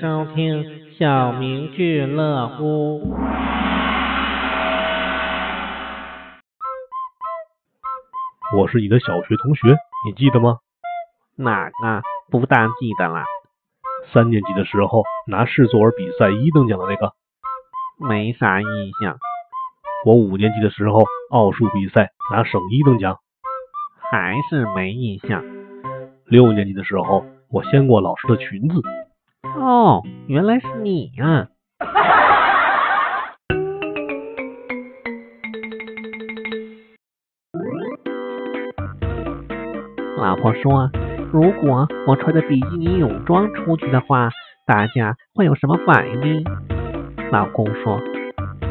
收听小明俱乐部。我是你的小学同学，你记得吗？哪个？不大记得了。三年级的时候拿市作文比赛一等奖的那个。没啥印象。我五年级的时候奥数比赛拿省一等奖。还是没印象。六年级的时候我掀过老师的裙子。哦，原来是你啊！老婆说，如果我穿着比基尼泳装出去的话，大家会有什么反应呢？老公说，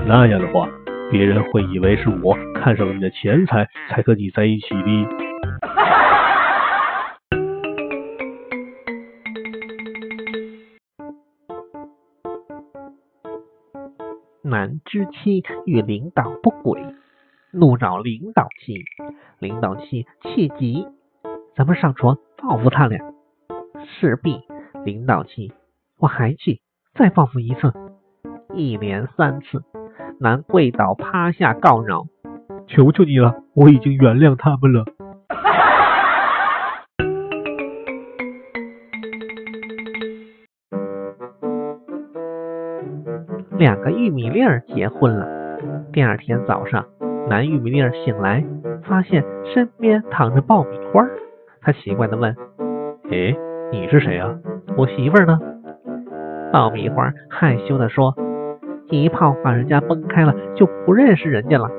那样的话，别人会以为是我看上了你的钱财，才和你在一起的。男之妻与领导不轨，怒扰领导妻，领导妻气急，咱们上床报复他俩。势必领导妻，我还去，再报复一次，一连三次，男跪倒趴下告饶，求求你了，我已经原谅他们了。两个玉米粒儿结婚了。第二天早上，男玉米粒儿醒来，发现身边躺着爆米花。他奇怪的问：“哎，你是谁啊？我媳妇儿呢？”爆米花害羞的说：“一炮把人家崩开了，就不认识人家了。”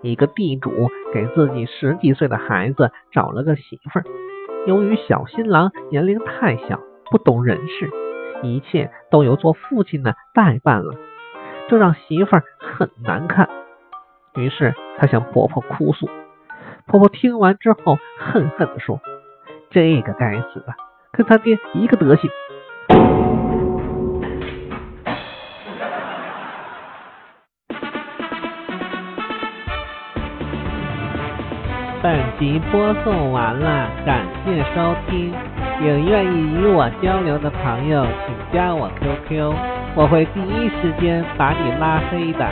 一个地主给自己十几岁的孩子找了个媳妇儿，由于小新郎年龄太小，不懂人事，一切都由做父亲的代办了，这让媳妇儿很难看。于是她向婆婆哭诉，婆婆听完之后恨恨地说：“这个该死的，跟他爹一个德行。”本集播送完了，感谢收听。有愿意与我交流的朋友，请加我 QQ，我会第一时间把你拉黑的。